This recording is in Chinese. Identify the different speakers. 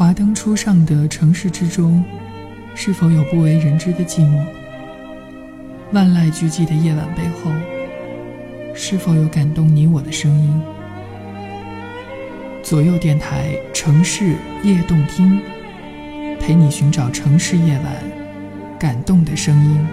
Speaker 1: 华灯初上的城市之中是否有不为人知的寂寞？万籁俱寂的夜晚背后是否有感动你我的声音？左右电台城市夜动听陪你寻找城市夜晚感动的声音。